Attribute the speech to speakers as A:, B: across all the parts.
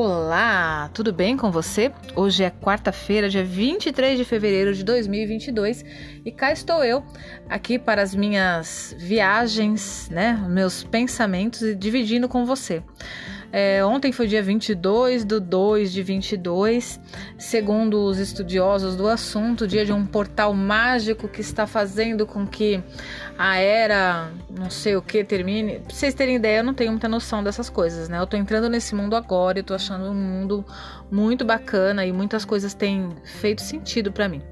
A: Olá, tudo bem com você? Hoje é quarta-feira, dia 23 de fevereiro de 2022 e cá estou eu aqui para as minhas viagens, né, meus pensamentos e dividindo com você. É, ontem foi dia 22 do 2 de 22, segundo os estudiosos do assunto, dia de um portal mágico que está fazendo com que a era não sei o que termine. Pra vocês terem ideia, eu não tenho muita noção dessas coisas, né? Eu tô entrando nesse mundo agora e tô achando um mundo muito bacana e muitas coisas têm feito sentido para mim.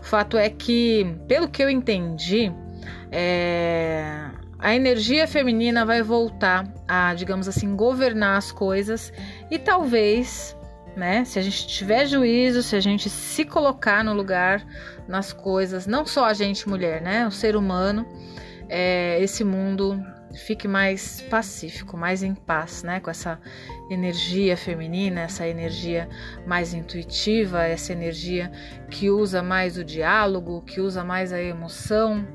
A: O fato é que, pelo que eu entendi, é a energia feminina vai voltar a, digamos assim, governar as coisas e talvez, né, se a gente tiver juízo, se a gente se colocar no lugar nas coisas, não só a gente mulher, né, o ser humano, é, esse mundo fique mais pacífico, mais em paz, né? Com essa energia feminina, essa energia mais intuitiva, essa energia que usa mais o diálogo, que usa mais a emoção,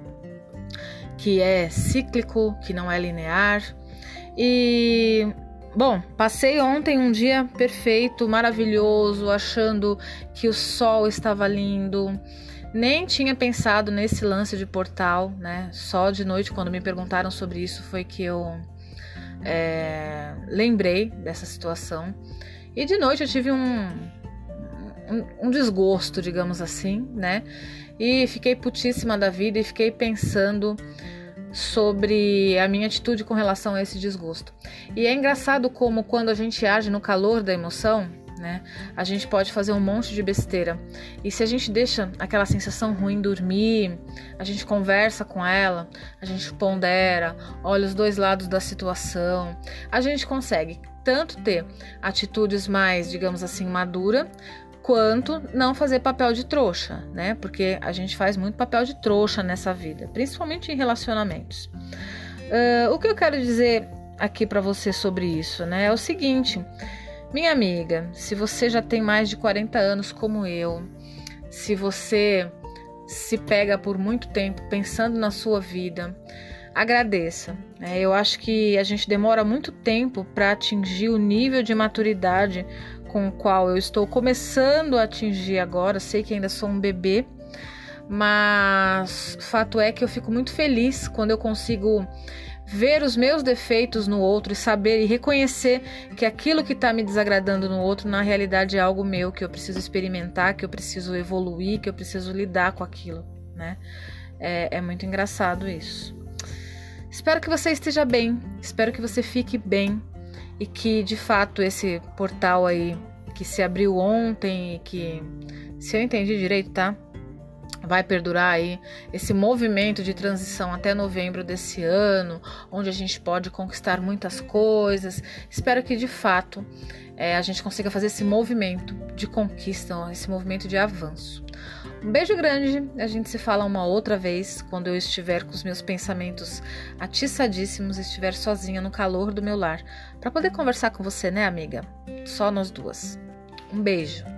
A: que é cíclico, que não é linear. E bom, passei ontem um dia perfeito, maravilhoso, achando que o sol estava lindo. Nem tinha pensado nesse lance de portal, né? Só de noite, quando me perguntaram sobre isso, foi que eu é, lembrei dessa situação. E de noite eu tive um, um, um desgosto, digamos assim, né? E fiquei putíssima da vida e fiquei pensando sobre a minha atitude com relação a esse desgosto. E é engraçado como quando a gente age no calor da emoção, né, a gente pode fazer um monte de besteira. E se a gente deixa aquela sensação ruim dormir, a gente conversa com ela, a gente pondera, olha os dois lados da situação, a gente consegue tanto ter atitudes mais, digamos assim, madura, quanto não fazer papel de trouxa, né? Porque a gente faz muito papel de trouxa nessa vida, principalmente em relacionamentos. Uh, o que eu quero dizer aqui para você sobre isso, né? É o seguinte, minha amiga, se você já tem mais de 40 anos como eu, se você se pega por muito tempo pensando na sua vida, agradeça. Né? Eu acho que a gente demora muito tempo para atingir o nível de maturidade com o qual eu estou começando a atingir agora. Sei que ainda sou um bebê, mas fato é que eu fico muito feliz quando eu consigo ver os meus defeitos no outro e saber e reconhecer que aquilo que está me desagradando no outro, na realidade, é algo meu que eu preciso experimentar, que eu preciso evoluir, que eu preciso lidar com aquilo, né? É, é muito engraçado isso. Espero que você esteja bem, espero que você fique bem e que de fato esse portal aí que se abriu ontem e que, se eu entendi direito, tá? Vai perdurar aí esse movimento de transição até novembro desse ano, onde a gente pode conquistar muitas coisas. Espero que de fato é, a gente consiga fazer esse movimento de conquista, esse movimento de avanço. Um beijo grande, a gente se fala uma outra vez quando eu estiver com os meus pensamentos atiçadíssimos, estiver sozinha no calor do meu lar, para poder conversar com você, né, amiga? Só nós duas. Um beijo.